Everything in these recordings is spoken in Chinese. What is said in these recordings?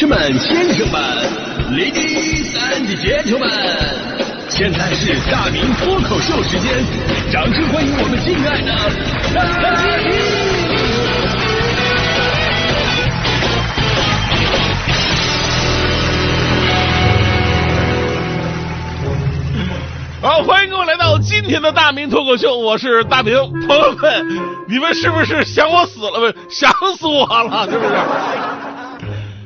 士们、先生们、ladies and gentlemen，现在是大明脱口秀时间，掌声欢迎我们敬爱的大明！好，欢迎各位来到今天的大明脱口秀，我是大明。朋友们，你们是不是想我死了？不，想死我了，是不是？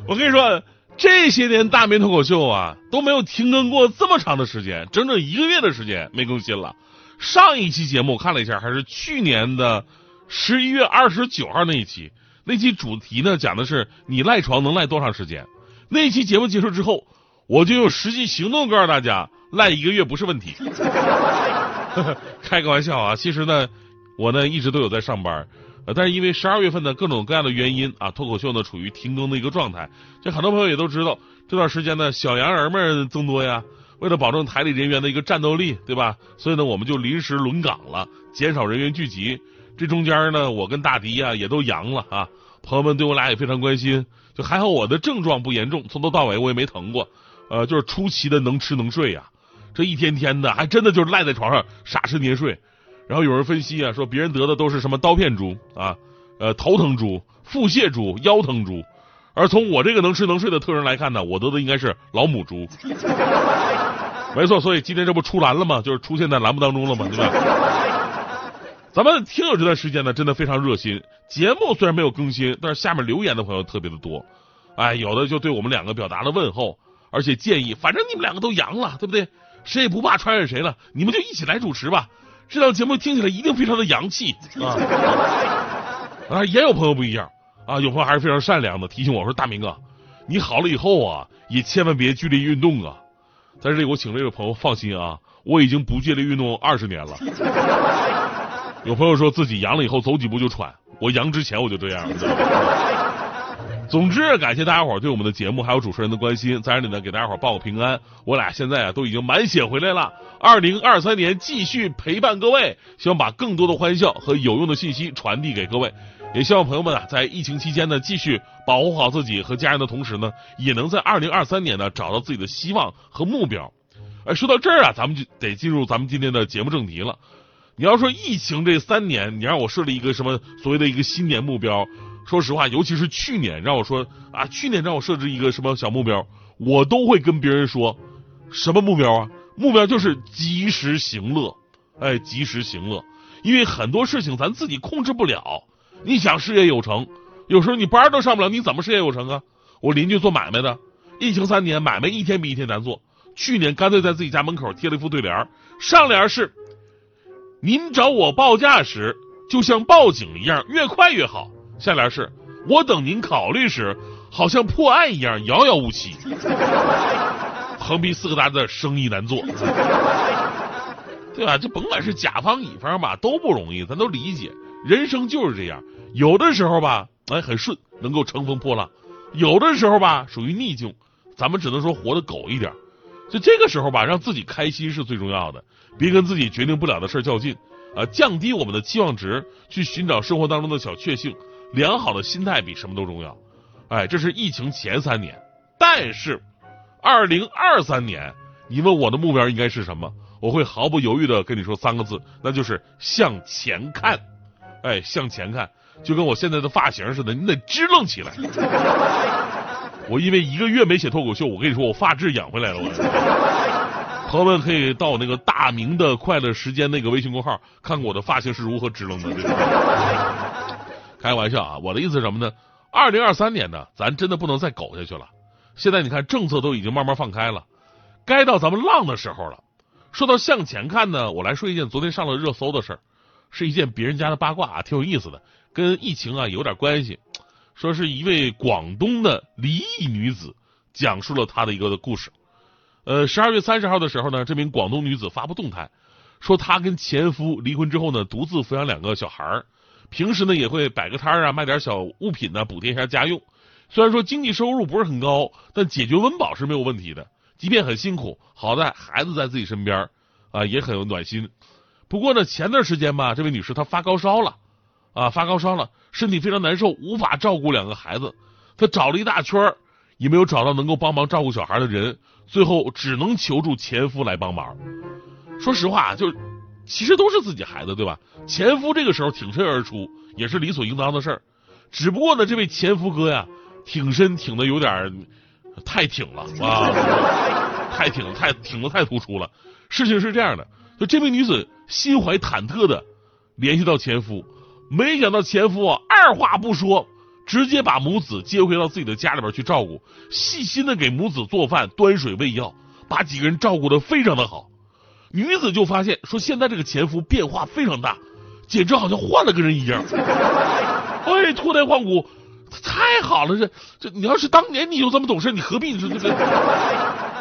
我跟你说，这些年大明脱口秀啊都没有停更过这么长的时间，整整一个月的时间没更新了。上一期节目我看了一下，还是去年的十一月二十九号那一期，那期主题呢讲的是你赖床能赖多长时间。那期节目结束之后，我就用实际行动告诉大家。赖一个月不是问题，开个玩笑啊！其实呢，我呢一直都有在上班，呃，但是因为十二月份的各种各样的原因啊，脱口秀呢处于停更的一个状态。这很多朋友也都知道，这段时间呢小洋人们增多呀，为了保证台里人员的一个战斗力，对吧？所以呢我们就临时轮岗了，减少人员聚集。这中间呢我跟大迪呀也都阳了啊，朋友们对我俩也非常关心，就还好我的症状不严重，从头到尾我也没疼过，呃，就是出奇的能吃能睡呀。这一天天的，还真的就是赖在床上傻吃年睡。然后有人分析啊，说别人得的都是什么刀片猪啊，呃头疼猪、腹泻猪、腰疼猪，而从我这个能吃能睡的特征来看呢，我得的应该是老母猪。没错，所以今天这不出栏了吗？就是出现在栏目当中了吗？对吧？咱们听友这段时间呢，真的非常热心。节目虽然没有更新，但是下面留言的朋友特别的多。哎，有的就对我们两个表达了问候，而且建议，反正你们两个都阳了，对不对？谁也不怕传染谁了，你们就一起来主持吧。这档节目听起来一定非常的洋气啊！啊，也有朋友不一样啊，有朋友还是非常善良的，提醒我说：“大明啊，你好了以后啊，也千万别剧烈运动啊。”在这里，我请这位朋友放心啊，我已经不剧烈运动二十年了。有朋友说自己阳了以后走几步就喘，我阳之前我就这样。总之，感谢大家伙对我们的节目还有主持人的关心，在这里呢给大家伙报个平安。我俩现在啊都已经满血回来了，二零二三年继续陪伴各位，希望把更多的欢笑和有用的信息传递给各位。也希望朋友们啊在疫情期间呢继续保护好自己和家人的同时呢，也能在二零二三年呢找到自己的希望和目标。哎，说到这儿啊，咱们就得进入咱们今天的节目正题了。你要说疫情这三年，你让我设立一个什么所谓的一个新年目标？说实话，尤其是去年让我说啊，去年让我设置一个什么小目标，我都会跟别人说，什么目标啊？目标就是及时行乐，哎，及时行乐，因为很多事情咱自己控制不了。你想事业有成，有时候你班都上不了，你怎么事业有成啊？我邻居做买卖的，疫情三年，买卖一天比一天难做。去年干脆在自己家门口贴了一副对联，上联是：您找我报价时，就像报警一样，越快越好。下联是我等您考虑时，好像破案一样遥遥无期。横批四个大字：生意难做，对吧？就甭管是甲方乙方吧，都不容易，咱都理解。人生就是这样，有的时候吧，哎，很顺，能够乘风破浪；有的时候吧，属于逆境，咱们只能说活得狗一点。就这个时候吧，让自己开心是最重要的，别跟自己决定不了的事较劲，啊，降低我们的期望值，去寻找生活当中的小确幸。良好的心态比什么都重要，哎，这是疫情前三年，但是二零二三年，你问我的目标应该是什么？我会毫不犹豫的跟你说三个字，那就是向前看，哎，向前看，就跟我现在的发型似的，你得支棱起来。我因为一个月没写脱口秀，我跟你说，我发质养回来了。我朋友们可以到我那个大明的快乐时间那个微信公号，看看我的发型是如何支棱的。开玩笑啊！我的意思是什么呢？二零二三年呢，咱真的不能再苟下去了。现在你看，政策都已经慢慢放开了，该到咱们浪的时候了。说到向前看呢，我来说一件昨天上了热搜的事儿，是一件别人家的八卦啊，挺有意思的，跟疫情啊有点关系。说是一位广东的离异女子讲述了她的一个故事。呃，十二月三十号的时候呢，这名广东女子发布动态，说她跟前夫离婚之后呢，独自抚养两个小孩儿。平时呢也会摆个摊儿啊，卖点小物品呢，补贴一下家用。虽然说经济收入不是很高，但解决温饱是没有问题的。即便很辛苦，好在孩子在自己身边啊，也很有暖心。不过呢，前段时间吧，这位女士她发高烧了啊，发高烧了，身体非常难受，无法照顾两个孩子。她找了一大圈也没有找到能够帮忙照顾小孩的人，最后只能求助前夫来帮忙。说实话，就其实都是自己孩子，对吧？前夫这个时候挺身而出，也是理所应当的事儿。只不过呢，这位前夫哥呀，挺身挺的有点太挺了啊，太挺太挺的太突出了。事情是这样的，就这名女子心怀忐忑的联系到前夫，没想到前夫啊二话不说，直接把母子接回到自己的家里边去照顾，细心的给母子做饭、端水喂药，把几个人照顾的非常的好。女子就发现说，现在这个前夫变化非常大，简直好像换了个人一样。哎，脱胎换骨，太好了！这这，你要是当年你就这么懂事，你何必你说这个？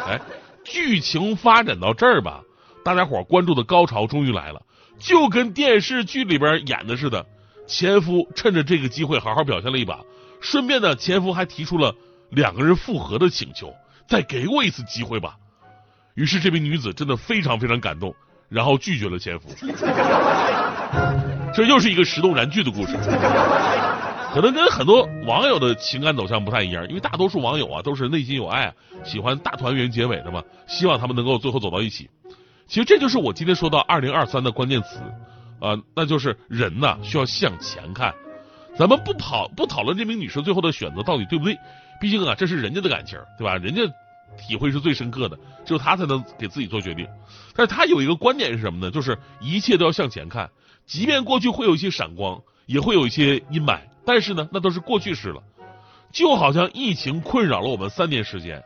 哎，剧情发展到这儿吧，大家伙关注的高潮终于来了，就跟电视剧里边演的似的。前夫趁着这个机会好好表现了一把，顺便呢，前夫还提出了两个人复合的请求，再给我一次机会吧。于是这名女子真的非常非常感动，然后拒绝了前夫。这又是一个石动燃剧的故事，可能跟很多网友的情感走向不太一样，因为大多数网友啊都是内心有爱，喜欢大团圆结尾的嘛，希望他们能够最后走到一起。其实这就是我今天说到二零二三的关键词啊，那就是人呐需要向前看。咱们不跑不讨论这名女士最后的选择到底对不对，毕竟啊这是人家的感情，对吧？人家体会是最深刻的，只有他才能给自己做决定。但是他有一个观点是什么呢？就是一切都要向前看。即便过去会有一些闪光，也会有一些阴霾，但是呢，那都是过去式了。就好像疫情困扰了我们三年时间，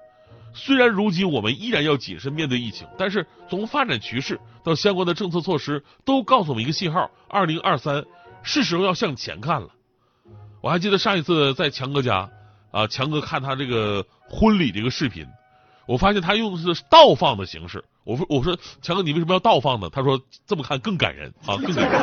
虽然如今我们依然要谨慎面对疫情，但是从发展趋势到相关的政策措施，都告诉我们一个信号：二零二三是时候要向前看了。我还记得上一次在强哥家啊，强哥看他这个婚礼这个视频，我发现他用的是倒放的形式。我说我说强哥，你为什么要倒放呢？他说这么看更感人啊，更感人。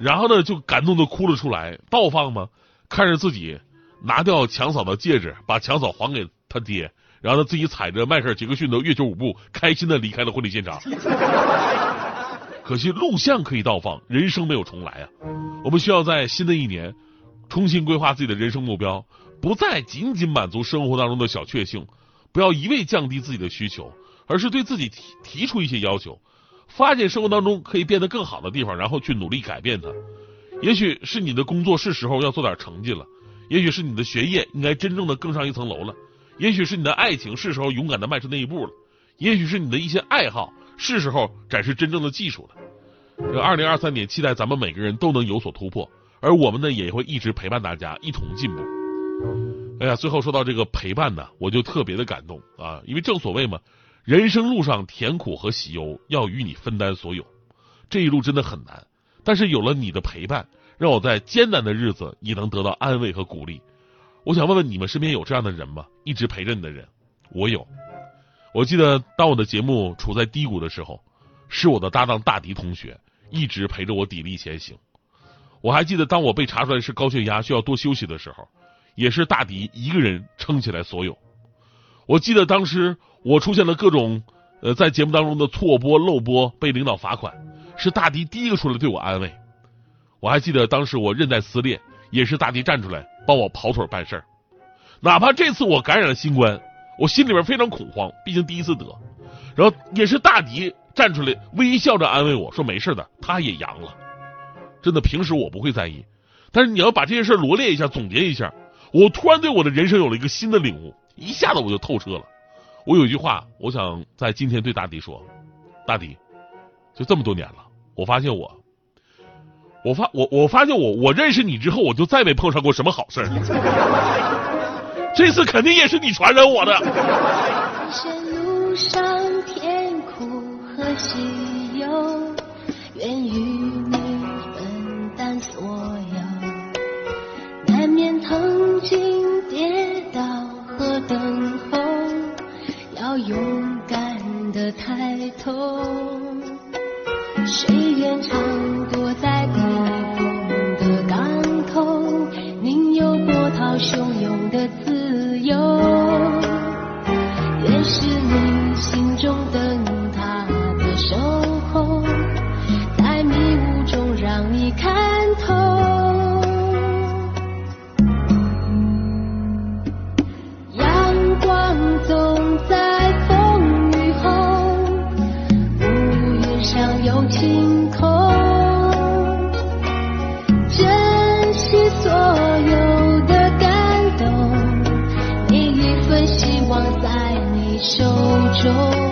然后呢，就感动的哭了出来。倒放吗？看着自己拿掉强嫂的戒指，把强嫂还给他爹，然后他自己踩着迈克尔杰克逊的月球舞步，开心的离开了婚礼现场。可惜录像可以倒放，人生没有重来啊！我们需要在新的一年重新规划自己的人生目标，不再仅仅满足生活当中的小确幸，不要一味降低自己的需求。而是对自己提提出一些要求，发现生活当中可以变得更好的地方，然后去努力改变它。也许是你的工作是时候要做点成绩了，也许是你的学业应该真正的更上一层楼了，也许是你的爱情是时候勇敢的迈出那一步了，也许是你的一些爱好是时候展示真正的技术了。这二零二三年，期待咱们每个人都能有所突破，而我们呢也会一直陪伴大家一同进步。哎呀，最后说到这个陪伴呢，我就特别的感动啊，因为正所谓嘛。人生路上甜苦和喜忧要与你分担所有，这一路真的很难，但是有了你的陪伴，让我在艰难的日子也能得到安慰和鼓励。我想问问你们身边有这样的人吗？一直陪着你的人，我有。我记得当我的节目处在低谷的时候，是我的搭档大迪同学一直陪着我砥砺前行。我还记得当我被查出来是高血压需要多休息的时候，也是大迪一个人撑起来所有。我记得当时。我出现了各种呃在节目当中的错播漏播，被领导罚款，是大迪第一个出来对我安慰。我还记得当时我韧带撕裂，也是大迪站出来帮我跑腿办事儿。哪怕这次我感染了新冠，我心里边非常恐慌，毕竟第一次得，然后也是大迪站出来微笑着安慰我说没事的，他也阳了。真的，平时我不会在意，但是你要把这些事罗列一下，总结一下，我突然对我的人生有了一个新的领悟，一下子我就透彻了。我有一句话，我想在今天对大迪说：大迪，就这么多年了，我发现我，我发我我发现我我认识你之后，我就再没碰上过什么好事 这次肯定也是你传染我的。路上甜苦和喜忧，愿与经跌倒和等候。要勇敢的抬头，手中。